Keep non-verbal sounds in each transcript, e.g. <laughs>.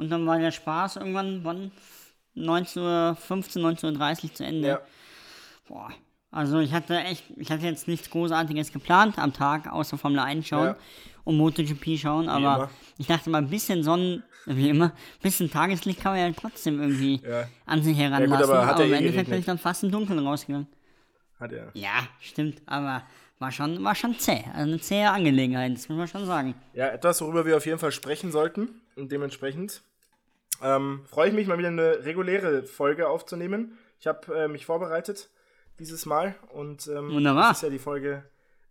und dann war der Spaß irgendwann wann 19 Uhr, 15, 19.30 Uhr zu Ende. Ja. Boah. Also ich hatte echt, ich hatte jetzt nichts Großartiges geplant am Tag, außer Formel 1 schauen Ja. und MotoGP schauen, aber ich dachte mal, ein bisschen Sonnen, wie immer, ein bisschen Tageslicht kann man ja trotzdem irgendwie Ja. an sich heranlassen. gut, aber aber ja im eh Endeffekt bin ich dann fast im Dunkeln rausgegangen. Hat er. Ja, stimmt, aber war schon, war schon zäh. Also eine zähe Angelegenheit, das muss man schon sagen. Ja, etwas, worüber wir auf jeden Fall sprechen sollten. Und dementsprechend ähm, freue ich mich mal wieder eine reguläre Folge aufzunehmen. Ich habe äh, mich vorbereitet dieses Mal und ähm, Wunderbar. das ist ja die Folge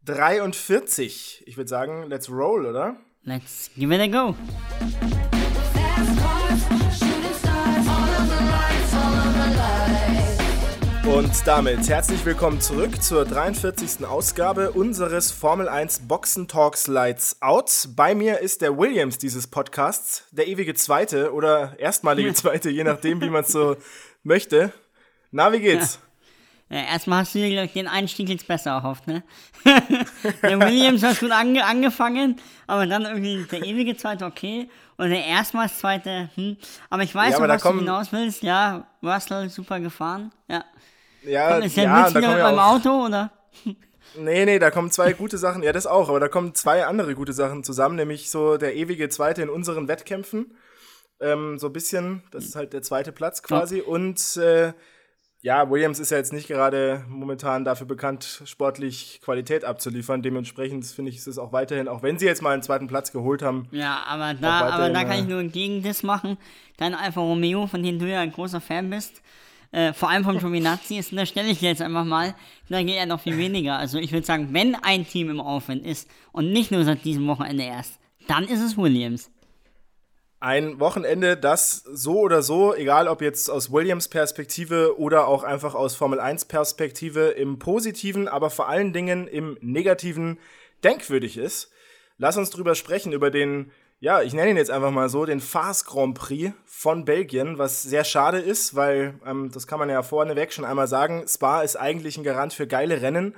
43. Ich würde sagen, let's roll, oder? Let's give it a go. Und damit herzlich willkommen zurück zur 43. Ausgabe unseres Formel 1 Boxen Talks Lights Out. Bei mir ist der Williams dieses Podcasts, der ewige Zweite oder erstmalige <laughs> Zweite, je nachdem, wie man es so möchte. Na, wie geht's? Ja, erstmal hast du dir, ich, den Einstieg jetzt besser erhofft, ne? <laughs> der Williams hat gut ange angefangen, aber dann irgendwie der ewige Zweite, okay. Und der erstmals Zweite, hm. Aber ich weiß Ja, aber da was du kommen- hinaus willst. Ja, Russell super gefahren. Ja. Ja, Ist der ja, Witz da wieder kommen mit ja meinem auch, Auto, oder? <laughs> Nee, nee, da kommen zwei gute Sachen. Ja, das auch, aber da kommen zwei andere gute Sachen zusammen, nämlich so der ewige Zweite in unseren Wettkämpfen. Ähm, so ein bisschen, das ist halt der zweite Platz quasi. Und äh, ja, Williams ist ja jetzt nicht gerade momentan dafür bekannt, sportlich Qualität abzuliefern. Dementsprechend finde ich, ist es auch weiterhin, auch wenn sie jetzt mal einen zweiten Platz geholt haben. Ja, aber da, aber da kann äh, ich nur gegen das machen. Dein Alfa Romeo, von dem du ja ein großer Fan bist, äh, vor allem vom Giovinazzi, ist, da stelle ich jetzt einfach mal, da geht ja noch viel weniger. Also ich würde sagen, wenn ein Team im Aufwind ist und nicht nur seit diesem Wochenende erst, dann ist es Williams. Ein Wochenende, das so oder so, egal ob jetzt aus Williams Perspektive oder auch einfach aus Formel 1 Perspektive, im positiven, aber vor allen Dingen im negativen denkwürdig ist. Lass uns drüber sprechen, über den, ja, ich nenne ihn jetzt einfach mal so, den Fast Grand Prix von Belgien, was sehr schade ist, weil, ähm, das kann man ja vorneweg schon einmal sagen, Spa ist eigentlich ein Garant für geile Rennen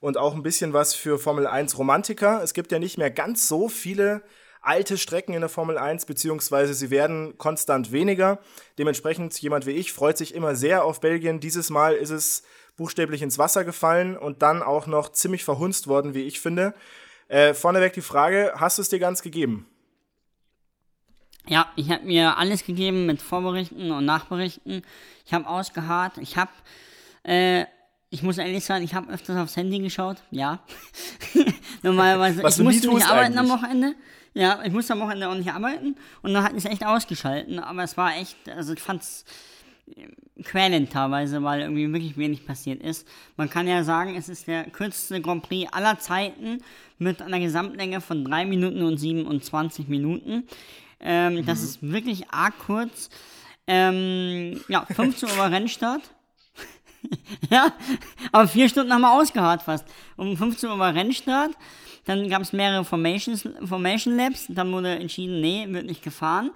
und auch ein bisschen was für Formel 1 Romantiker. Es gibt ja nicht mehr ganz so viele alte Strecken in der Formel 1, beziehungsweise sie werden konstant weniger. Dementsprechend, jemand wie ich freut sich immer sehr auf Belgien. Dieses Mal ist es buchstäblich ins Wasser gefallen und dann auch noch ziemlich verhunzt worden, wie ich finde. Äh, vorneweg die Frage, hast du es dir ganz gegeben? Ja, ich habe mir alles gegeben mit Vorberichten und Nachberichten. Ich habe ausgeharrt. Ich habe, äh, ich muss ehrlich sagen, ich habe öfters aufs Handy geschaut. Ja. <laughs> Normalerweise, Was ich musste nicht arbeiten am eigentlich. Wochenende. Ja, ich musste am Wochenende auch nicht arbeiten. Und dann hat es echt ausgeschalten. Aber es war echt, also ich fand's quälend teilweise, weil irgendwie wirklich wenig passiert ist. Man kann ja sagen, es ist der kürzeste Grand Prix aller Zeiten mit einer Gesamtlänge von 3 Minuten und 27 Minuten. Ähm, Das ist wirklich arg kurz. Ähm, ja, 15 Uhr war Rennstart. <laughs> ja, aber vier Stunden haben wir ausgeharrt fast. Um 15 Uhr war Rennstart. Dann gab es mehrere Formations, Formation Labs. Dann wurde entschieden, nee, wird nicht gefahren.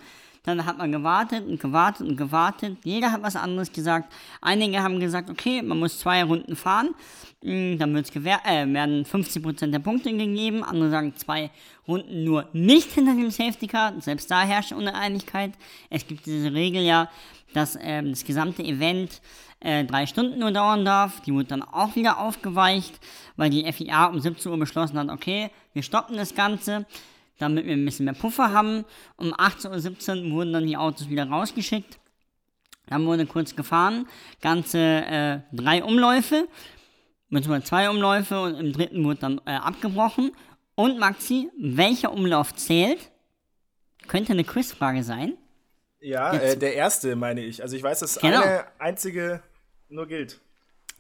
Dann hat man gewartet und gewartet und gewartet. Jeder hat was anderes gesagt. Einige haben gesagt, okay, man muss zwei Runden fahren. Mm, Dann wird's gewähr äh, werden 50% der Punkte gegeben. Andere sagen zwei Runden nur nicht hinter dem Safety Car. Selbst da herrscht Uneinigkeit. Es gibt diese Regel ja, dass ähm, das gesamte Event äh, drei Stunden nur dauern darf. Die wurde dann auch wieder aufgeweicht, weil die FIA um 17 Uhr beschlossen hat, okay, wir stoppen das Ganze, damit wir ein bisschen mehr Puffer haben. Um 18.17 Uhr wurden dann die Autos wieder rausgeschickt. Dann wurde kurz gefahren, ganze äh, drei Umläufe, beziehungsweise zwei Umläufe und im dritten wurde dann äh, abgebrochen. Und Maxi, welcher Umlauf zählt? Könnte eine Quizfrage sein. Ja, äh, der erste, meine ich. Also ich weiß, dass Genau. eine einzige nur gilt.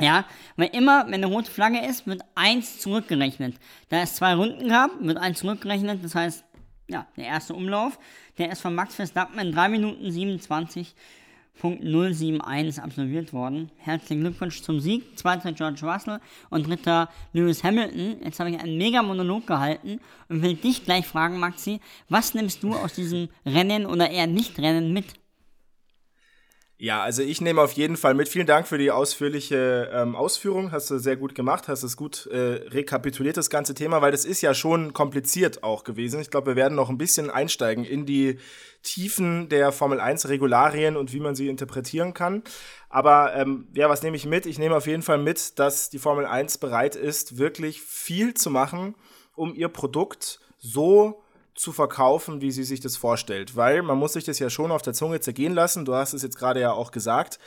Ja, weil immer, wenn eine rote Flagge ist, wird eins zurückgerechnet. Da es zwei Runden gab, wird eins zurückgerechnet. Das heißt, ja, der erste Umlauf, der ist von Max Verstappen in 3 Minuten 27.071 absolviert worden. Herzlichen Glückwunsch zum Sieg. Zweiter George Russell und dritter Lewis Hamilton. Jetzt habe ich einen mega Monolog gehalten und will dich gleich fragen, Maxi, was nimmst du aus diesem Rennen oder eher Nicht-Rennen mit? Ja, also ich nehme auf jeden Fall mit. Vielen Dank für die ausführliche ähm, Ausführung. Hast du sehr gut gemacht, hast es gut äh, rekapituliert, das ganze Thema, weil das ist ja schon kompliziert auch gewesen. Ich glaube, wir werden noch ein bisschen einsteigen in die Tiefen der Formel 1 Regularien und wie man sie interpretieren kann. Aber ähm, ja, was nehme ich mit? Ich nehme auf jeden Fall mit, dass die Formel 1 bereit ist, wirklich viel zu machen, um ihr Produkt so zu verkaufen, wie sie sich das vorstellt. Weil man muss sich das ja schon auf der Zunge zergehen lassen. Du hast es jetzt gerade ja auch gesagt.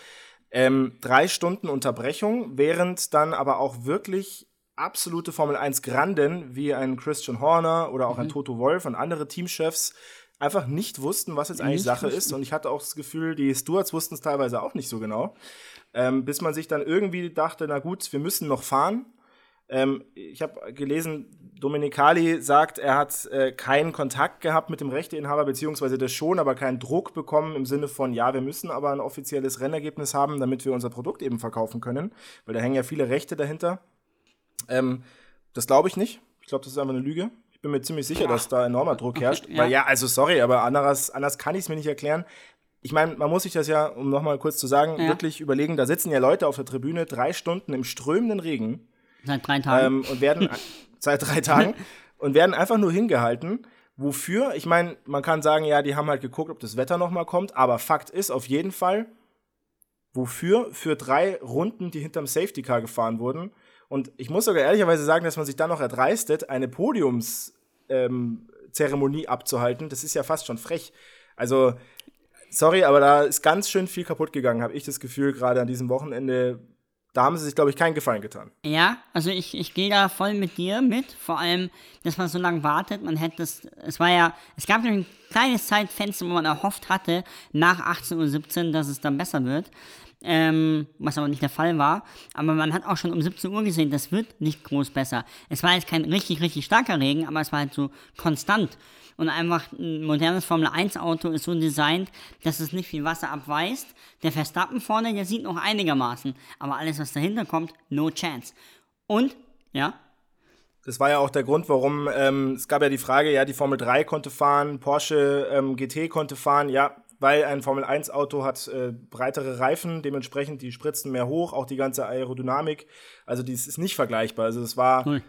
Ähm, drei Stunden Unterbrechung, während dann aber auch wirklich absolute Formel 1 Granden wie ein Christian Horner oder auch ein Toto Wolf und andere Teamchefs einfach nicht wussten, was jetzt eigentlich Nicht Sache wussten. ist. Und ich hatte auch das Gefühl, die Stewards wussten es teilweise auch nicht so genau. Ähm, bis man sich dann irgendwie dachte, na gut, wir müssen noch fahren. Ähm, ich habe gelesen, Dominicali sagt, er hat äh, keinen Kontakt gehabt mit dem Rechteinhaber, beziehungsweise das schon, aber keinen Druck bekommen im Sinne von, ja, wir müssen aber ein offizielles Rennergebnis haben, damit wir unser Produkt eben verkaufen können, weil da hängen ja viele Rechte dahinter. Ähm, das glaube ich nicht. Ich glaube, das ist einfach eine Lüge. Ich bin mir ziemlich sicher, dass da enormer Druck herrscht. ja. Weil ja, also sorry, aber anders, anders kann ich es mir nicht erklären. Ich meine, man muss sich das ja, um nochmal kurz zu sagen, Ja. wirklich überlegen, da sitzen ja Leute auf der Tribüne drei Stunden im strömenden Regen Seit drei Tagen. ähm, und werden <laughs> seit drei Tagen <laughs> und werden einfach nur hingehalten. Wofür? Ich meine, man kann sagen, ja, die haben halt geguckt, ob das Wetter noch mal kommt, aber Fakt ist auf jeden Fall, wofür? Für drei Runden, die hinterm Safety Car gefahren wurden. Und ich muss sogar ehrlicherweise sagen, dass man sich dann noch erdreistet, eine Podiumszeremonie ähm, abzuhalten. Das ist ja fast schon frech. Also, sorry, aber da ist ganz schön viel kaputt gegangen, habe ich das Gefühl, gerade an diesem Wochenende. Da haben sie sich, glaube ich, keinen Gefallen getan. Ja, also ich, ich gehe da voll mit dir mit. Vor allem, dass man so lange wartet. Man hätte es, es war ja, es gab ein kleines Zeitfenster, wo man erhofft hatte, nach 18.17 Uhr, dass es dann besser wird. Ähm, was aber nicht der Fall war. Aber man hat auch schon um 17 Uhr gesehen, das wird nicht groß besser. Es war jetzt kein richtig, richtig starker Regen, aber es war halt so konstant. Und einfach ein modernes Formel 1 Auto ist so designt, dass es nicht viel Wasser abweist. Der Verstappen vorne, der sieht noch einigermaßen. Aber alles, was dahinter kommt, no chance. Und, ja, Das war ja auch der Grund, warum ähm, es gab ja die Frage, ja, die Formel 3 konnte fahren, Porsche ähm, GT konnte fahren, ja, weil ein Formel 1 Auto hat äh, breitere Reifen, dementsprechend die spritzen mehr hoch, auch die ganze Aerodynamik. Also dies ist nicht vergleichbar. Also es war, Null.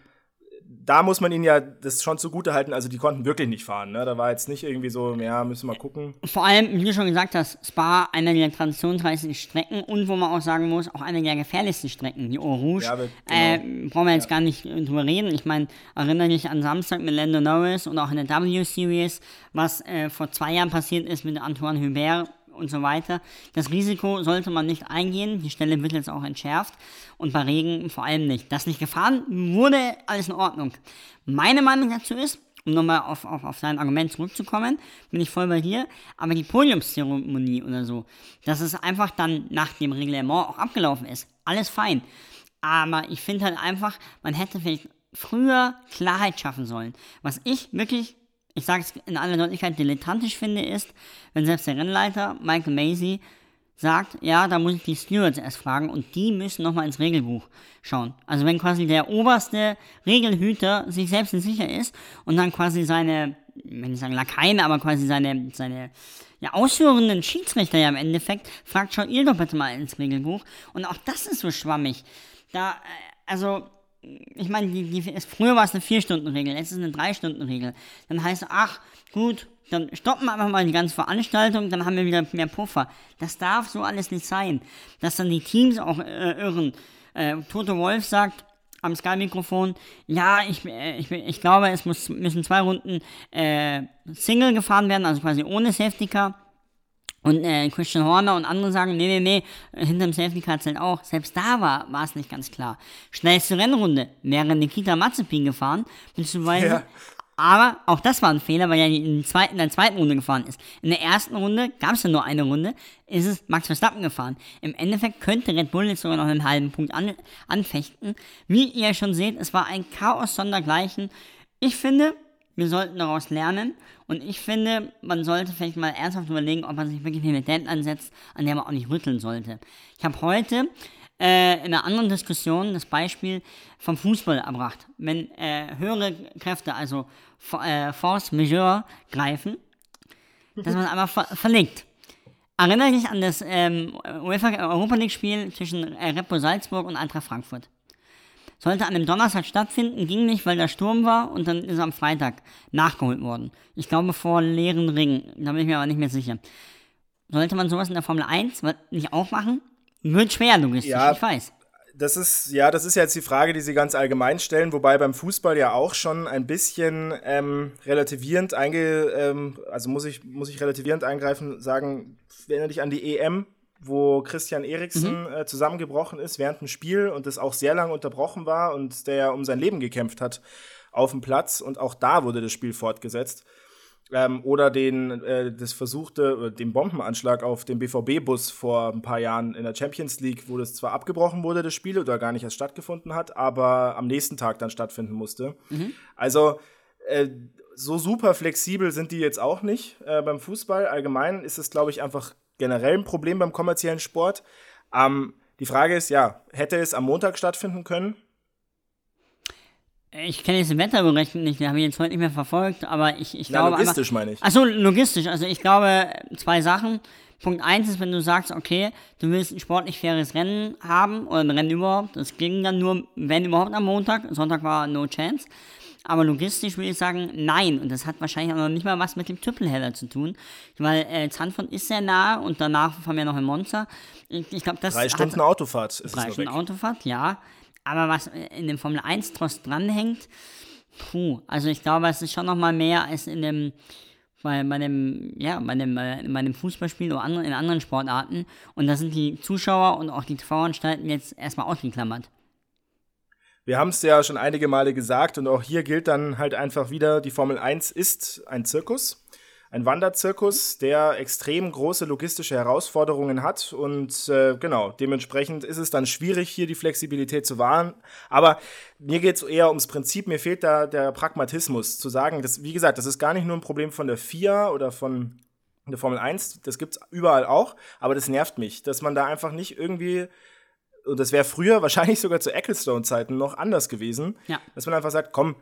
Da muss man ihnen ja das schon zugute halten. Also die konnten wirklich nicht fahren. Ne? Da war jetzt nicht irgendwie so, ja, müssen wir mal gucken. vor allem, wie du schon gesagt hast, Spa, einer der traditionsreichsten Strecken und wo man auch sagen muss, auch einer der gefährlichsten Strecken, die Eau Rouge. Ja, wir- äh, genau. brauchen wir jetzt gar nicht äh, drüber reden. Ich meine, erinnere dich an Samstag mit Lando Norris und auch in der W-Series, was äh, vor zwei Jahren passiert ist mit Antoine Hubert und so weiter. Das Risiko sollte man nicht eingehen. Die Stelle wird jetzt auch entschärft. Und bei Regen vor allem nicht. Dass nicht gefahren wurde, alles in Ordnung. Meine Meinung dazu ist, um nochmal auf, auf, auf dein Argument zurückzukommen, bin ich voll bei dir, aber die Podiumszeremonie oder so, dass es einfach dann nach dem Reglement auch abgelaufen ist, alles fein. Aber ich finde halt einfach, man hätte vielleicht früher Klarheit schaffen sollen. Was ich wirklich, ich sage es in aller Deutlichkeit, dilettantisch finde, ist, wenn selbst der Rennleiter Michael Macy sagt, ja, da muss ich die Stewards erst fragen und die müssen nochmal ins Regelbuch schauen. Also wenn quasi der oberste Regelhüter sich selbst nicht sicher ist und dann quasi seine, wenn ich sagen Lakaien, aber quasi seine, seine ja, ausführenden Schiedsrichter ja im Endeffekt fragt, schaut ihr doch bitte mal ins Regelbuch. Und auch das ist so schwammig. Da, äh, also, ich meine, die, die, früher war es eine 4-Stunden-Regel, jetzt ist es eine 3-Stunden-Regel. Dann heißt es, ach, gut, dann stoppen wir einfach mal die ganze Veranstaltung, dann haben wir wieder mehr Puffer. Das darf so alles nicht sein. Dass dann die Teams auch äh, irren. Äh, Toto Wolf sagt am Sky-Mikrofon, ja, ich, äh, ich, ich glaube, es muss, müssen zwei Runden äh, Single gefahren werden, also quasi ohne Safety Car. Und äh, Christian Horner und andere sagen, nee, nee, nee, hinterm Safety Car zählt auch. Selbst da war war es nicht ganz klar. Schnellste Rennrunde wäre Nikita Mazepin gefahren, beziehungsweise Ja. aber auch das war ein Fehler, weil er in, der zweiten- in der zweiten Runde gefahren ist. In der ersten Runde gab es ja nur eine Runde, ist es Max Verstappen gefahren. Im Endeffekt könnte Red Bull jetzt sogar noch einen halben Punkt an, anfechten. Wie ihr schon seht, es war ein Chaos sondergleichen. Ich finde, wir sollten daraus lernen und ich finde, man sollte vielleicht mal ernsthaft überlegen, ob man sich wirklich eine Deadline setzt, an der man auch nicht rütteln sollte. Ich habe heute äh, in einer anderen Diskussion das Beispiel vom Fußball erbracht. Wenn äh, höhere Kräfte, also äh, Force Majeure, greifen, dass man einfach ver verlegt. Erinnere dich an das ähm, UEFA Europa League Spiel zwischen äh, Bull Salzburg und Eintracht Frankfurt. Sollte an einem Donnerstag stattfinden, ging nicht, weil der Sturm war und dann ist er am Freitag nachgeholt worden. Ich glaube vor leeren Ringen, da bin ich mir aber nicht mehr sicher. Sollte man sowas in der Formel 1 nicht auch machen? Wird schwer logistisch, Ja. ich weiß. Das ist, ja, das ist jetzt die Frage, die Sie ganz allgemein stellen, wobei beim Fußball ja auch schon ein bisschen ähm, relativierend einge, ähm, also muss ich, muss ich relativierend eingreifen, sagen, erinnere dich an die EM, wo Christian Eriksen äh, zusammengebrochen ist während dem Spiel und es auch sehr lange unterbrochen war und der um sein Leben gekämpft hat auf dem Platz und auch da wurde das Spiel fortgesetzt. Ähm, oder den, äh, das versuchte, äh, den Bombenanschlag auf den BVB-Bus vor ein paar Jahren in der Champions League, wo das zwar abgebrochen wurde, das Spiel, oder gar nicht erst stattgefunden hat, aber am nächsten Tag dann stattfinden musste. Also, äh, so super flexibel sind die jetzt auch nicht äh, beim Fußball. Allgemein ist es, glaube ich, einfach generell ein Problem beim kommerziellen Sport. Ähm, die Frage ist, ja, hätte es am Montag stattfinden können? Ich kenne jetzt den Wetterbericht nicht, den habe ich jetzt heute nicht mehr verfolgt, aber ich, ich Ja, glaube logistisch einfach, meine ich. Achso, logistisch. Also ich glaube, zwei Sachen. Punkt eins ist, wenn du sagst, okay, du willst ein sportlich faires Rennen haben oder ein Rennen überhaupt, das ging dann nur, wenn überhaupt am Montag, Sonntag war no chance. Aber logistisch würde ich sagen, nein. Und das hat wahrscheinlich auch noch nicht mal was mit dem Tripleheader zu tun. Weil äh, Zandvoort ist sehr nah und danach fahren wir noch in Monza. Ich, ich glaube, das Drei hat- Stunden Autofahrt ist Drei es Stunden weg. Autofahrt, ja. Aber was in dem Formel 1 Trost dranhängt, puh, also ich glaube, es ist schon noch mal mehr als in dem, bei, bei dem, ja, bei dem, äh, bei dem Fußballspiel oder anderen, in anderen Sportarten. Und da sind die Zuschauer und auch die TV-Anstalten jetzt erstmal ausgeklammert. Wir haben es ja schon einige Male gesagt und auch hier gilt dann halt einfach wieder, die Formel 1 ist ein Zirkus, ein Wanderzirkus, der extrem große logistische Herausforderungen hat und äh, genau, dementsprechend ist es dann schwierig, hier die Flexibilität zu wahren. Aber mir geht es eher ums Prinzip, mir fehlt da der Pragmatismus, zu sagen, dass, wie gesagt, das ist gar nicht nur ein Problem von der FIA oder von der Formel 1, das gibt's überall auch, aber das nervt mich, dass man da einfach nicht irgendwie und das wäre früher <laughs> wahrscheinlich sogar zu Ecclestone-Zeiten noch anders gewesen, Ja. dass man einfach sagt, komm,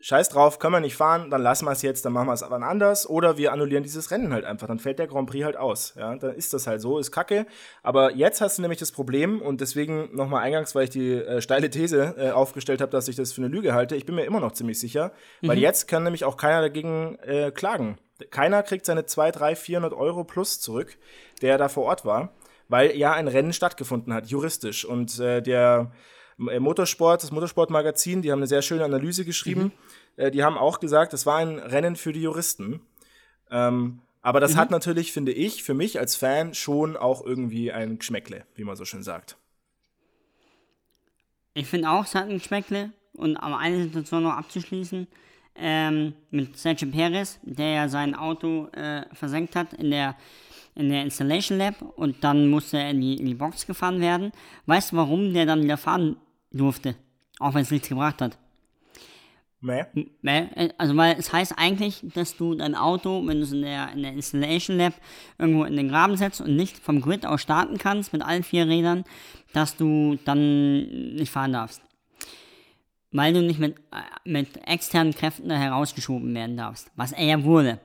scheiß drauf, können wir nicht fahren, dann lassen wir es jetzt, dann machen wir es aber anders oder wir annullieren dieses Rennen halt einfach, dann fällt der Grand Prix halt aus, ja, dann ist das halt so, ist kacke, aber jetzt hast du nämlich das Problem und deswegen nochmal eingangs, weil ich die äh, steile These äh, aufgestellt habe, dass ich das für eine Lüge halte, ich bin mir immer noch ziemlich sicher, weil jetzt kann nämlich auch keiner dagegen äh, klagen. Keiner kriegt seine 2, 3, 400 Euro plus zurück, der da vor Ort war weil ja ein Rennen stattgefunden hat, juristisch. Und äh, der äh, Motorsport, das Motorsportmagazin, die haben eine sehr schöne Analyse geschrieben. Äh, die haben auch gesagt, es war ein Rennen für die Juristen. Ähm, aber das hat natürlich, finde ich, für mich als Fan schon auch irgendwie ein Geschmäckle, wie man so schön sagt. Ich finde auch, es hat ein Geschmäckle. Und um eine Situation noch abzuschließen, ähm, mit Sergio Perez, der ja sein Auto äh, versenkt hat in der, in der Installation Lab und dann musste er in die, in die Box gefahren werden. Weißt du, warum der dann wieder fahren durfte? Auch wenn es nichts gebracht hat. Mäh? Ne, äh, Also, weil es heißt eigentlich, dass du dein Auto, wenn du es in der, in der Installation Lab irgendwo in den Graben setzt und nicht vom Grid aus starten kannst mit allen vier Rädern, dass du dann nicht fahren darfst. Weil du nicht mit, äh, mit externen Kräften da herausgeschoben werden darfst. Was er ja wurde.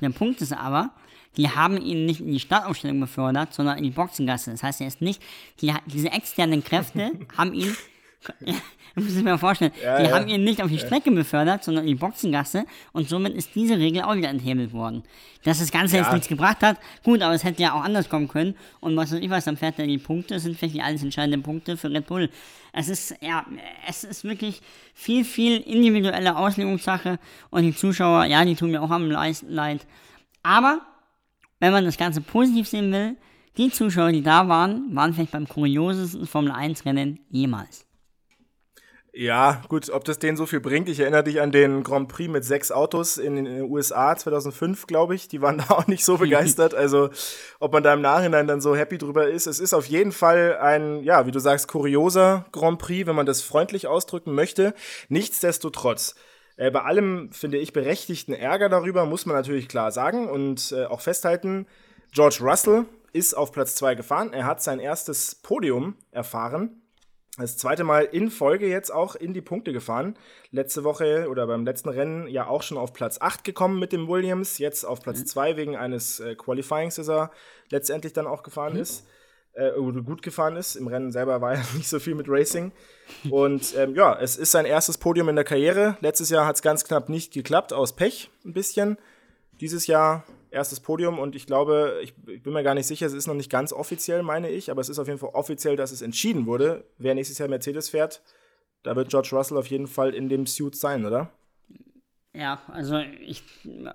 Der Punkt ist aber, die haben ihn nicht in die Startaufstellung befördert, sondern in die Boxengasse. Das heißt, er ist nicht, die, diese externen Kräfte <laughs> haben ihn, <laughs> muss ich mir vorstellen, Ja, die ja. haben ihn nicht auf die Strecke befördert, sondern in die Boxengasse und somit ist diese Regel auch wieder enthebelt worden. Dass das Ganze jetzt Ja. nichts gebracht hat, gut, aber es hätte ja auch anders kommen können und was weiß ich was, dann fährt er die Punkte, sind vielleicht die alles entscheidenden Punkte für Red Bull. Es ist, ja, es ist wirklich viel, viel individuelle Auslegungssache und die Zuschauer, ja, die tun mir auch am leid. Aber wenn man das Ganze positiv sehen will, die Zuschauer, die da waren, waren vielleicht beim kuriosesten Formel 1 Rennen jemals. Ja, gut, ob das denen so viel bringt. Ich erinnere dich an den Grand Prix mit sechs Autos in den USA 2005, glaube ich. Die waren da auch nicht so <laughs> begeistert. Also, ob man da im Nachhinein dann so happy drüber ist. Es ist auf jeden Fall ein, ja, wie du sagst, kurioser Grand Prix, wenn man das freundlich ausdrücken möchte. Nichtsdestotrotz. Äh, bei allem, finde ich, berechtigten Ärger darüber muss man natürlich klar sagen und äh, auch festhalten, George Russell ist auf Platz zwei gefahren. Er hat sein erstes Podium erfahren Das zweite Mal in Folge jetzt auch in die Punkte gefahren. Letzte Woche oder beim letzten Rennen ja auch schon auf Platz 8 gekommen mit dem Williams. Jetzt auf Platz 2 wegen eines äh, Qualifyings, das er letztendlich dann auch gefahren ist. Äh, gut gefahren ist. Im Rennen selber war ja <laughs> nicht so viel mit Racing. Und ähm, ja, es ist sein erstes Podium in der Karriere. Letztes Jahr hat es ganz knapp nicht geklappt, aus Pech ein bisschen. Dieses Jahr erstes Podium und ich glaube, ich, ich bin mir gar nicht sicher, es ist noch nicht ganz offiziell, meine ich, aber es ist auf jeden Fall offiziell, dass es entschieden wurde, wer nächstes Jahr Mercedes fährt. Da wird George Russell auf jeden Fall in dem Suit sein, oder? Ja, also ich,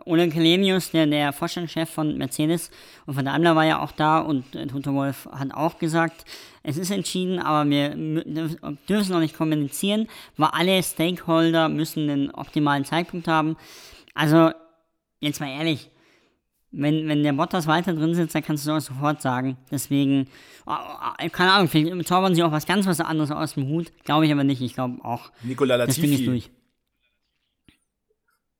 Ole Kelenius, der, der Vorstandschef von Mercedes und von Daimler war ja auch da und äh, Toto Wolf hat auch gesagt, es ist entschieden, aber wir dürfen noch nicht kommunizieren, weil alle Stakeholder müssen den optimalen Zeitpunkt haben. Also, jetzt mal ehrlich, wenn, wenn der Bottas weiter drin sitzt, dann kannst du sowas sofort sagen. Deswegen, äh, äh, keine Ahnung, vielleicht zaubern sie auch was ganz was anderes aus dem Hut. Glaube ich aber nicht. Ich glaube auch, Nicola das Ding ist Latifi, durch.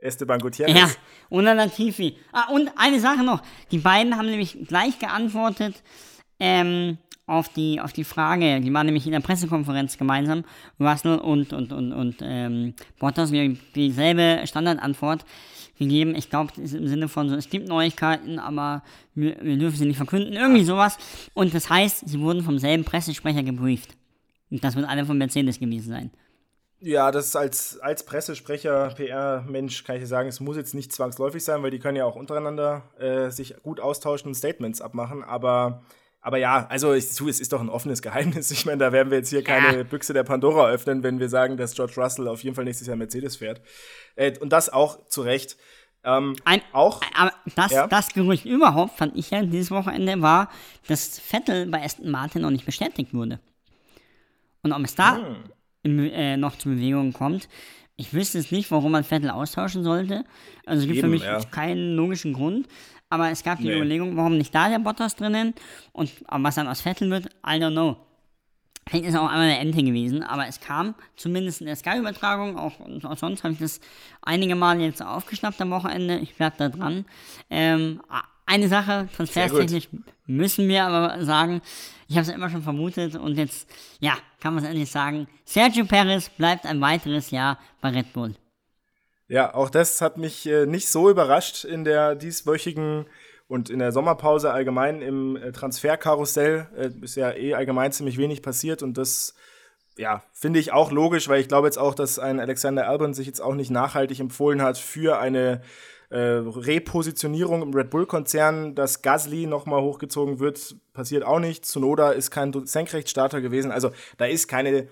Esteban Gutierrez. Ja, und Latifi. Ah, und eine Sache noch. Die beiden haben nämlich gleich geantwortet ähm, auf, die, auf die Frage. Die waren nämlich in der Pressekonferenz gemeinsam. Russell und, und, und, und ähm, Bottas die, dieselbe Standardantwort gegeben. Ich glaube, das ist im Sinne von so, es gibt Neuigkeiten, aber wir, wir dürfen sie nicht verkünden. Irgendwie sowas. Und das heißt, sie wurden vom selben Pressesprecher gebrieft. Und das wird einer von Mercedes gewesen sein. Ja, das als, als Pressesprecher, PR-Mensch, kann ich dir sagen, es muss jetzt nicht zwangsläufig sein, weil die können ja auch untereinander äh, sich gut austauschen und Statements abmachen. Aber, aber ja, also ich, es ist doch ein offenes Geheimnis. Ich meine, da werden wir jetzt hier keine Büchse der Pandora öffnen, wenn wir sagen, dass George Russell auf jeden Fall nächstes Jahr Mercedes fährt. Äh, und das auch zu Recht. Ähm, Ein, auch, Aber das, Ja. das Gerücht überhaupt, fand ich ja dieses Wochenende, war, dass Vettel bei Aston Martin noch nicht bestätigt wurde. Und ob es da Hm. In, äh, noch zu Bewegungen kommt, ich wüsste es nicht, warum man Vettel austauschen sollte. Also es gibt für Eben, mich ja. keinen logischen Grund. Aber es gab die Nee. Überlegung, warum nicht da der Bottas drinnen und aber was dann aus Vettel wird, I don't know. Vielleicht ist auch einmal eine Ente gewesen, aber es kam zumindest in der Sky-Übertragung, auch, auch sonst habe ich das einige Male jetzt aufgeschnappt am Wochenende. Ich bleib da dran. Ähm, eine Sache, transfertechnisch müssen wir aber sagen, ich habe es immer schon vermutet und jetzt, ja, kann man es endlich sagen. Sergio Perez bleibt ein weiteres Jahr bei Red Bull. Ja, auch das hat mich äh, nicht so überrascht in der dieswöchigen und in der Sommerpause allgemein im äh, Transferkarussell. Äh, ist ja eh allgemein ziemlich wenig passiert und das, ja, finde ich auch logisch, weil ich glaube jetzt auch, dass ein Alexander Albon sich jetzt auch nicht nachhaltig empfohlen hat für eine äh, Repositionierung im Red Bull-Konzern, dass Gasly nochmal hochgezogen wird, passiert auch nicht. Tsunoda ist kein Senkrechtstarter gewesen. Also da ist keine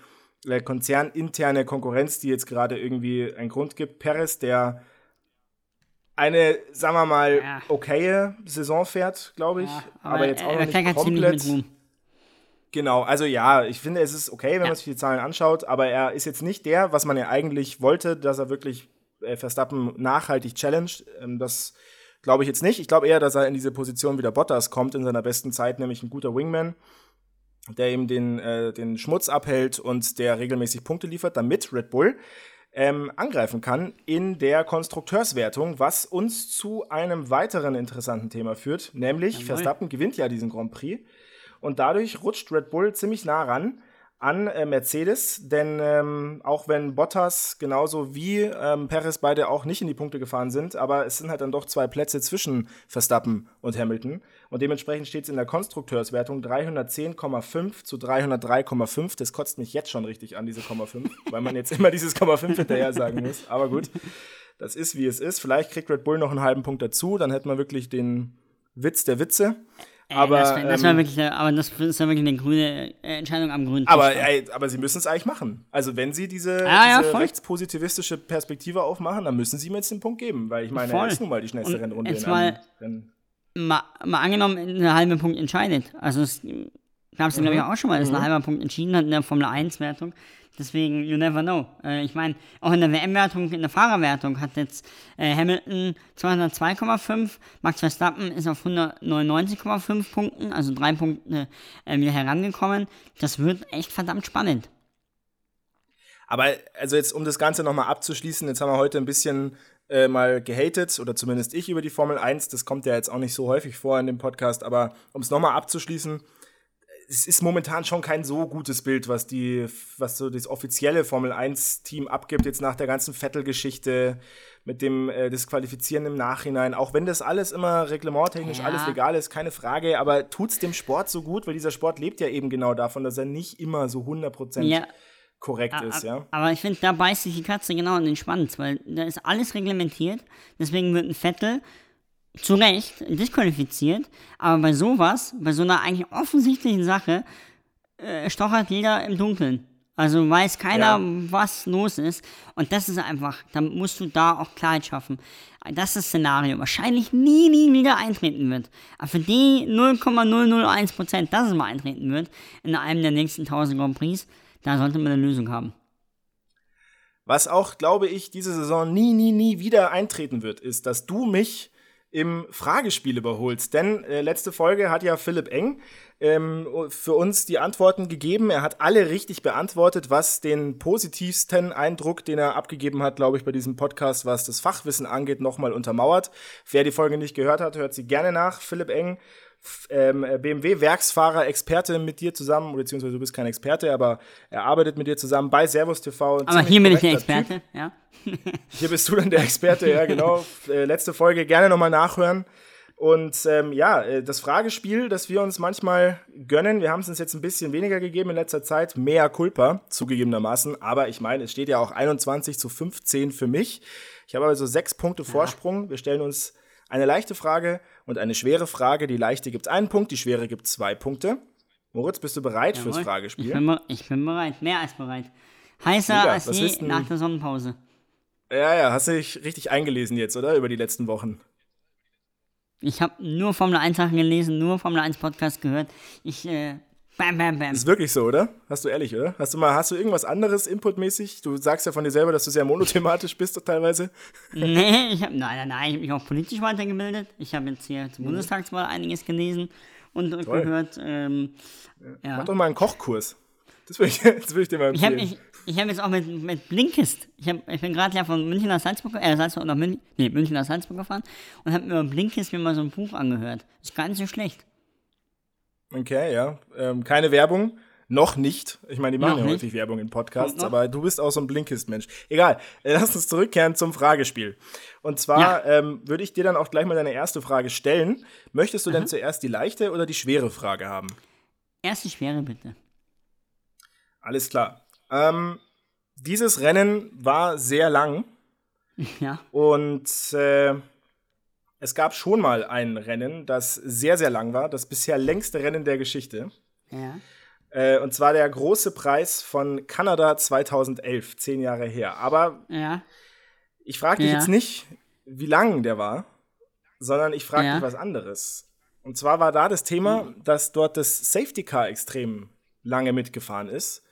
äh, konzerninterne Konkurrenz, die jetzt gerade irgendwie einen Grund gibt. Perez, der eine, sagen wir mal, Ja. okaye Saison fährt, glaube ich, aber, jetzt auch noch er nicht komplett. Genau, also ja, ich finde, es ist okay, wenn man sich die Zahlen anschaut, aber er ist jetzt nicht der, was man ja eigentlich wollte, dass er wirklich äh, Verstappen nachhaltig challenged. Ähm, das glaube ich jetzt nicht. Ich glaube eher, dass er in diese Position wieder Bottas kommt in seiner besten Zeit, nämlich ein guter Wingman, der ihm den, äh, den Schmutz abhält und der regelmäßig Punkte liefert, damit Red Bull ähm, angreifen kann in der Konstrukteurswertung, was uns zu einem weiteren interessanten Thema führt, nämlich Verstappen gewinnt ja diesen Grand Prix und dadurch rutscht Red Bull ziemlich nah ran an äh, Mercedes, denn ähm, auch wenn Bottas genauso wie ähm, Perez beide auch nicht in die Punkte gefahren sind, aber es sind halt dann doch zwei Plätze zwischen Verstappen und Hamilton und dementsprechend steht es in der Konstrukteurswertung 310,5 zu 303,5. Das kotzt mich jetzt schon richtig an, diese 0,5, <laughs> weil man jetzt immer dieses 0,5 hinterher sagen muss. Aber gut, das ist wie es ist. Vielleicht kriegt Red Bull noch einen halben Punkt dazu, dann hätten wir wirklich den Witz der Witze. Äh, Aber, das, das war ähm, wirklich, äh, aber das ist ja wirklich eine grüne äh, Entscheidung am grünen Aber, Tisch. ey, aber sie müssen es eigentlich machen. Also wenn sie diese, Ja, ja, diese voll. rechtspositivistische Perspektive aufmachen, dann müssen sie mir jetzt den Punkt geben. Weil ich meine, Voll. er ist nun mal die schnellste Und Rennrunde jetzt mal- mal, mal angenommen, ein halber Punkt entscheidet. Also es gab es, glaube ich, auch schon mal, dass Mhm. ein halber Punkt entschieden hat in der Formel 1-Wertung. Deswegen, you never know. Äh, ich meine, auch in der WM-Wertung, in der Fahrerwertung hat jetzt äh, Hamilton 202,5, Max Verstappen ist auf 199,5 Punkten, also drei Punkte äh, wieder herangekommen. Das wird echt verdammt spannend. Aber also jetzt, um das Ganze nochmal abzuschließen, jetzt haben wir heute ein bisschen äh, mal gehatet, oder zumindest ich über die Formel 1. Das kommt ja jetzt auch nicht so häufig vor in dem Podcast, aber um es nochmal abzuschließen, es ist momentan schon kein so gutes Bild, was die, was so das offizielle Formel 1-Team abgibt, jetzt nach der ganzen Vettel-Geschichte mit dem äh, Disqualifizieren im Nachhinein. Auch wenn das alles immer reglementtechnisch Ja. alles legal ist, keine Frage, aber tut's dem Sport so gut, weil dieser Sport lebt ja eben genau davon, dass er nicht immer so 100% Ja. korrekt A- ist, ja. Aber ich finde, da beißt sich die Katze genau in den Schwanz, weil da ist alles reglementiert. Deswegen wird ein Vettel zu Recht disqualifiziert. Aber bei sowas, bei so einer eigentlich offensichtlichen Sache, äh, stochert jeder im Dunkeln. Also weiß keiner, Ja. was los ist. Und das ist einfach, da musst du da auch Klarheit schaffen. Das ist das Szenario. Wahrscheinlich nie, nie wieder eintreten wird. Aber für die 0,001 Prozent, dass es mal eintreten wird, in einem der nächsten 1000 Grand Prix, da sollte man eine Lösung haben. Was auch, glaube ich, diese Saison nie, nie, nie wieder eintreten wird, ist, dass du mich im Fragespiel überholst. Denn äh, letzte Folge hat ja Philipp Eng ähm, für uns die Antworten gegeben. Er hat alle richtig beantwortet, was den positivsten Eindruck, den er abgegeben hat, glaube ich, bei diesem Podcast, was das Fachwissen angeht, nochmal untermauert. Wer die Folge nicht gehört hat, hört sie gerne nach. Philipp Eng ähm, BMW-Werksfahrer, Experte mit dir zusammen, beziehungsweise du bist kein Experte, aber er arbeitet mit dir zusammen bei Servus TV. Aber hier bin ich der korrekter Typ. Experte, ja. <laughs> Hier bist du dann der Experte, ja, genau. <laughs> äh, letzte Folge gerne nochmal nachhören. Und ähm, ja, äh, das Fragespiel, das wir uns manchmal gönnen, wir haben es uns jetzt ein bisschen weniger gegeben in letzter Zeit, mehr Culpa, zugegebenermaßen. Aber ich meine, es steht ja auch 21 zu 15 für mich. Ich habe also sechs Punkte Vorsprung. Wir stellen uns eine leichte Frage und eine schwere Frage. Die leichte gibt einen Punkt, die schwere gibt zwei Punkte. Moritz, bist du bereit fürs Jawohl. Ich Fragespiel? bin, be- ich bin bereit, mehr als bereit. Heißer Mega, als je nach der Sonnenpause. Ja, ja, hast du dich richtig eingelesen jetzt, oder? Über die letzten Wochen. Ich habe nur Formel 1 Sachen gelesen, nur Formel 1 Podcast gehört. Ich, äh, bam, bam, bam. Ist wirklich so, oder? Hast du ehrlich, oder? Hast du mal, hast du irgendwas anderes inputmäßig? Du sagst ja von dir selber, dass du sehr monothematisch bist teilweise. Nee, <laughs> ich habe, nein, nein, nein, ich habe mich auch politisch weitergebildet. Ich habe jetzt hier Mhm. zur Bundestagswahl einiges gelesen und gehört. Ähm, ja. Mach doch mal einen Kochkurs. Das würde ich, <laughs> das würde ich dir mal Ich habe empfehlen. ich, ich hab jetzt auch mit, mit Blinkist, ich, hab, ich bin gerade ja von München nach Salzburg, äh, Salzburg nach München, nee, München nach Salzburg gefahren und habe mir über Blinkist mir mal so ein Buch angehört. Ist gar nicht so schlecht. Okay, ja. Ähm, keine Werbung. Noch nicht. Ich meine, die machen ja häufig Werbung in Podcasts, aber du bist auch so ein Blinkist-Mensch. Egal, äh, lass uns zurückkehren zum Fragespiel. Und zwar ähm, würde ich dir dann auch gleich mal deine erste Frage stellen. Möchtest du denn zuerst die leichte oder die schwere Frage haben? Erste Schwere bitte. Alles klar. Ähm, dieses Rennen war sehr lang. Ja. Und äh, es gab schon mal ein Rennen, das sehr, sehr lang war, das bisher längste Rennen der Geschichte. Ja. Äh, und zwar der große Preis von Kanada 2011, zehn Jahre her. Aber Ja. ich frage dich Ja. jetzt nicht, wie lang der war, sondern ich frage dich was anderes. Und zwar war da das Thema, dass dort das Safety Car extrem lange mitgefahren ist.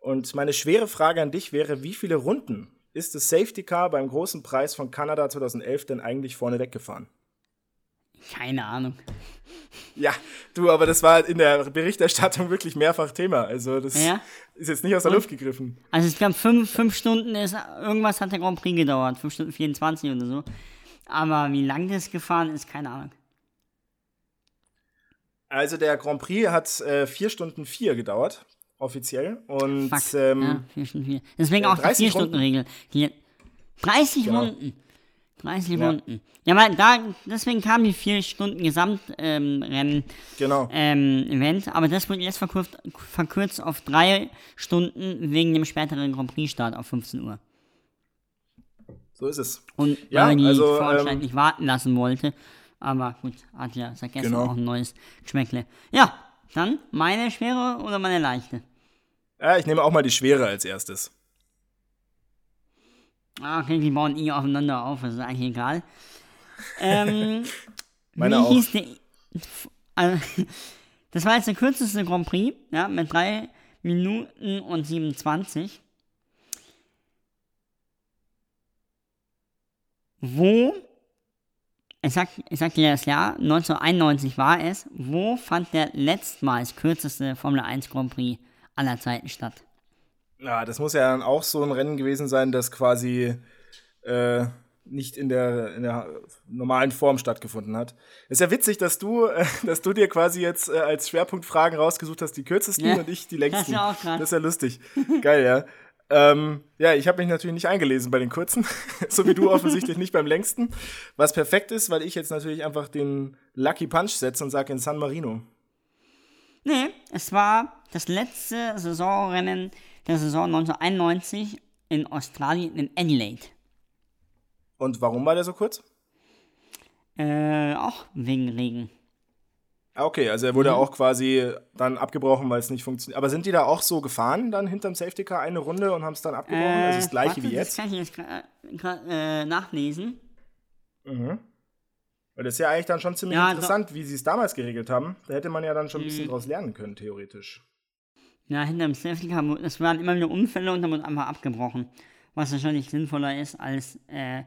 Und meine schwere Frage an dich wäre, wie viele Runden ist das Safety Car beim großen Preis von Kanada 2011 denn eigentlich vorne weggefahren? Keine Ahnung. Ja, du, aber das war in der Berichterstattung wirklich mehrfach Thema. Also das Ja. ist jetzt nicht aus der Und? Luft gegriffen. Also ich glaube, fünf, fünf Stunden ist, irgendwas hat der Grand Prix gedauert. Fünf Stunden 24 oder so. Aber wie lang das gefahren ist, keine Ahnung. Also der Grand Prix hat äh, 4 Stunden 4 gedauert, offiziell. Und Fuck. ähm, ja, vier Stunden vier. Deswegen ja, auch die 30 4-Stunden-Regel. Die- 30 Genau. Runden. 30 Ja. Runden. Ja, weil da, deswegen kam die 4 Stunden Gesamtrennen genau. ähm, Event, aber das wurde jetzt verkürzt, verkürzt auf 3 Stunden wegen dem späteren Grand Prix-Start auf 15 Uhr. So ist es. Und Ja, weil die also, ähm, nicht warten lassen wollte. Aber gut, hat ja seit gestern Genau. auch ein neues Geschmäckle. Ja, dann meine schwere oder meine leichte? Ja, ich nehme auch mal die Schwere als erstes. Ah, okay, die bauen eh aufeinander auf, das ist eigentlich egal. Ähm, <laughs> Meine wie auch. hieß der. Also, das war jetzt der kürzeste Grand Prix, ja, mit 3 Minuten und 27. Wo, ich sag, ich sag dir das Jahr, 1991 war es, wo fand der letztmals kürzeste Formel 1 Grand Prix aller Zeiten statt? Ja, das muss ja dann auch so ein Rennen gewesen sein, das quasi äh, nicht in der, in der normalen Form stattgefunden hat. Ist ja witzig, dass du, äh, dass du dir quasi jetzt äh, als Schwerpunktfragen rausgesucht hast, die kürzesten Ja. und ich die längsten. <laughs> Das ist ja auch krass. Das ist ja lustig. Geil, ja. Ähm, ja, ich habe mich natürlich nicht eingelesen bei den kurzen, <laughs> so wie du offensichtlich nicht beim längsten. Was perfekt ist, weil ich jetzt natürlich einfach den Lucky Punch setze und sage in San Marino. Nee, es war das letzte Saisonrennen der Saison 1991 in Australien in Adelaide. Und warum war der so kurz? Äh, auch wegen Regen. Ah, Okay, also er Mhm. wurde auch quasi dann abgebrochen, weil es nicht funktioniert. Aber sind die da auch so gefahren, dann hinterm Safety Car eine Runde und haben es dann abgebrochen? also das gleiche Äh, warte, wie Das jetzt? kann ich jetzt gra- gra- äh, nachlesen. Mhm. Weil das ist ja eigentlich dann schon ziemlich Ja, interessant, wie sie es damals geregelt haben. Da hätte man ja dann schon ein Mhm. bisschen draus lernen können, theoretisch. Ja, hinterm Safety Car, es waren immer wieder Unfälle und dann wurde einfach abgebrochen. Was wahrscheinlich sinnvoller ist, als äh,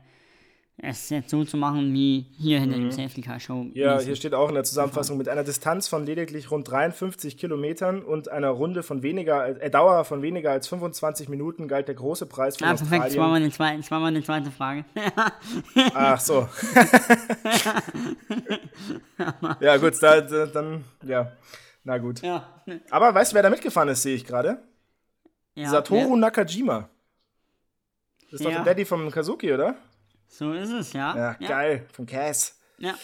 es jetzt so zu machen wie hier hinter dem Safety Car Show. Mhm. Ja, mäßig. hier steht auch in der Zusammenfassung, mit einer Distanz von lediglich rund 53 Kilometern und einer Runde von weniger, äh, Dauer von weniger als 25 Minuten galt der große Preis von Ah, perfekt, Australien. meine zweite, das war meine zweite Frage. <laughs> Ach so. <laughs> ja, gut, da, da, dann, ja. Na gut. ja. Aber weißt du, wer da mitgefahren ist, sehe ich gerade? ja Satoru wer- Nakajima. Das ist doch Ja. der Daddy vom Kazuki, oder? So ist es, ja. Ja, geil, vom Cass. Ja.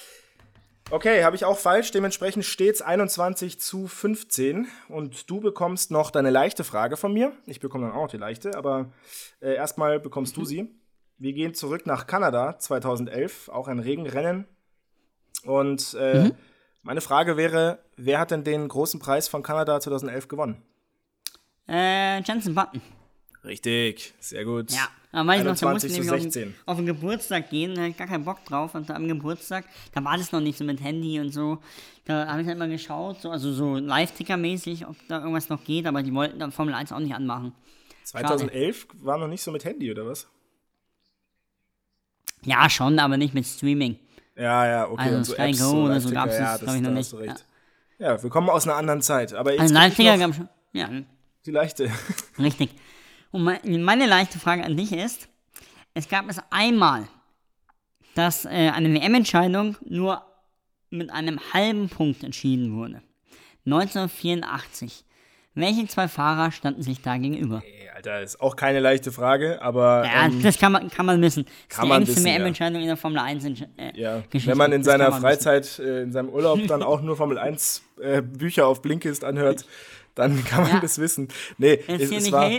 Okay, habe ich auch falsch. Dementsprechend steht es 21 zu 15. Und du bekommst noch deine leichte Frage von mir. Ich bekomme dann auch die leichte, aber äh, erstmal bekommst du sie. Wir gehen zurück nach Kanada 2011, auch ein Regenrennen. Und äh, meine Frage wäre, wer hat denn den großen Preis von Kanada 2011 gewonnen? Äh, Jensen Button. Richtig, sehr gut. Ja. Weiß ich noch, da musste 21 ich nämlich auf den, 16. auf den Geburtstag gehen, da hatte ich gar keinen Bock drauf. Und am Geburtstag, da war das noch nicht so mit Handy und so. Da habe ich halt mal geschaut, so, also so Live-Ticker-mäßig, ob da irgendwas noch geht, aber die wollten dann Formel 1 auch nicht anmachen. 2011 war noch nicht so mit Handy, oder was? Ja, schon, aber nicht mit Streaming. Ja, ja, okay. Also und so Sky Apps, Go so oder so Live-Ticker, gab's ja, das, das, glaub ich, noch nicht. recht. Ja, wir kommen aus einer anderen Zeit. Aber Also Live-Ticker gab schon. Ja, die leichte. richtig. Und mein, meine leichte Frage an dich ist: Es gab es einmal, dass äh, eine WM-Entscheidung nur mit einem halben Punkt entschieden wurde. 1984. Welche zwei Fahrer standen sich da gegenüber? Ey, Alter, ist auch keine leichte Frage, aber Ja, ähm, das kann man, kann man wissen. Das ist die man engste wissen, ja. WM-Entscheidung in der Formel 1 Entsch- äh, ja, Geschichte. wenn man in Das seiner man. Freizeit, äh, in seinem Urlaub dann auch nur Formel 1 äh, Bücher auf Blinkist anhört, dann kann man Ja. das wissen. Nee, Jetzt es, hier es nicht war.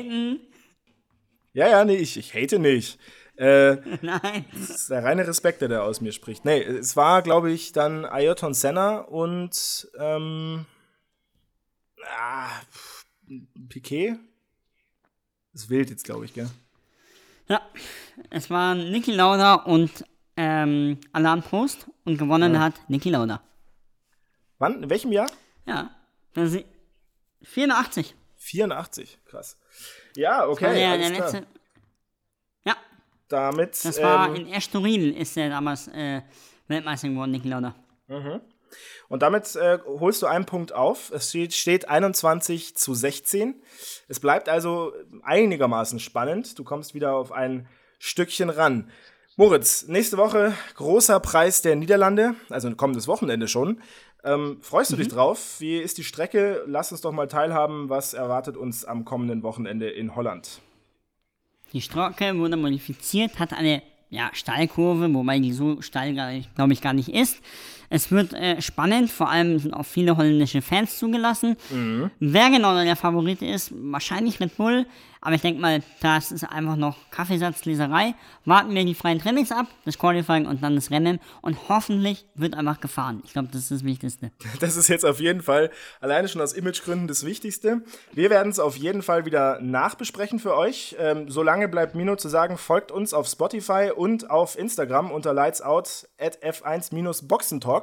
Ja, ja, nee, ich, ich hate nicht. Äh, <laughs> Nein. Das ist der reine Respekt, der da aus mir spricht. Nee, es war, glaube ich, dann Ayrton Senna und ähm, ah, Piquet. ist wild jetzt, glaube ich, gell? Ja, es waren Niki Lauda und ähm, Alain Prost und gewonnen hat Niki Lauda. Wann? In welchem Jahr? Ja, das ist 84. 84. Krass. Ja, okay. der, der letzte. Ja, Damit. das war ähm, in Estoril ist er damals äh, Weltmeister geworden, Niki Lauda. Und damit äh, holst du einen Punkt auf. Es steht, steht 21 zu 16. Es bleibt also einigermaßen spannend. Du kommst wieder auf ein Stückchen ran. Moritz, nächste Woche großer Preis der Niederlande, also kommendes Wochenende schon. Ähm, freust du dich drauf? Wie ist die Strecke? Lass uns doch mal teilhaben, was erwartet uns am kommenden Wochenende in Holland. Die Strecke wurde modifiziert, hat eine ja, Steilkurve, wobei die so steil, glaube ich, gar nicht ist. Es wird äh, spannend, vor allem sind auch viele holländische Fans zugelassen. Wer genau der Favorit ist, wahrscheinlich Red Bull, aber ich denke mal, das ist einfach noch Kaffeesatzleserei. Warten wir die freien Trainings ab, das Qualifying und dann das Rennen und hoffentlich wird einfach gefahren. Ich glaube, das ist das Wichtigste. <laughs> Das ist jetzt auf jeden Fall alleine schon aus Imagegründen das Wichtigste. Wir werden es auf jeden Fall wieder nachbesprechen für euch. Ähm, solange bleibt mir nur zu sagen, folgt uns auf Spotify und auf Instagram unter lightsout at f1-boxentalk.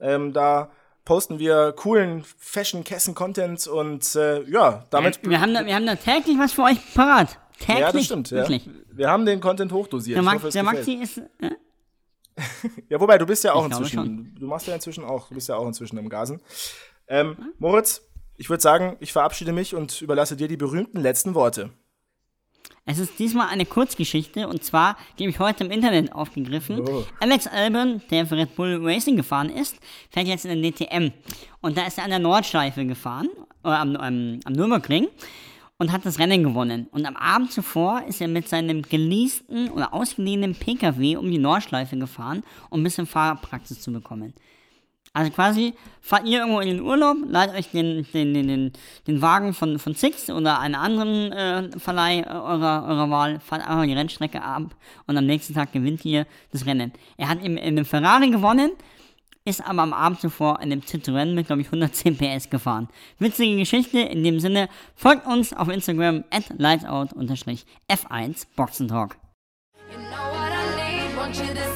Ähm, da posten wir coolen Fashion-Kessen-Content und äh, ja, damit. Wir haben, da, wir haben da täglich was für euch parat. Täglich, ja, das stimmt. Ja. Wir haben den Content hochdosiert. Der, Max, hoffe, der. Maxi ist. Äh, <laughs> Ja, wobei, du bist ja auch Ich inzwischen. Du machst ja inzwischen auch, du bist ja auch inzwischen im Gasen. Ähm, Moritz, ich würde sagen, ich verabschiede mich und überlasse dir die berühmten letzten Worte. Es ist diesmal eine Kurzgeschichte und zwar, die habe ich heute im Internet aufgegriffen. Oh. Alex Albon, der für Red Bull Racing gefahren ist, fährt jetzt in der DTM. Und da ist er an der Nordschleife gefahren, oder am, am, am Nürburgring und hat das Rennen gewonnen. Und am Abend zuvor ist er mit seinem geleasten oder ausgeliehenen PKW um die Nordschleife gefahren, um ein bisschen Fahrpraxis zu bekommen. Also quasi, fahrt ihr irgendwo in den Urlaub, leiht euch den, den, den, den, den Wagen von, von Six oder einen anderen äh, Verleih äh, eurer, eurer Wahl, fahrt einfach die Rennstrecke ab und am nächsten Tag gewinnt ihr das Rennen. Er hat im, in einem Ferrari gewonnen, ist aber am Abend zuvor in dem Citroën mit, glaube ich, 110 PS gefahren. Witzige Geschichte, in dem Sinne, folgt uns auf Instagram at lightsout-f1 Boxentalk. You know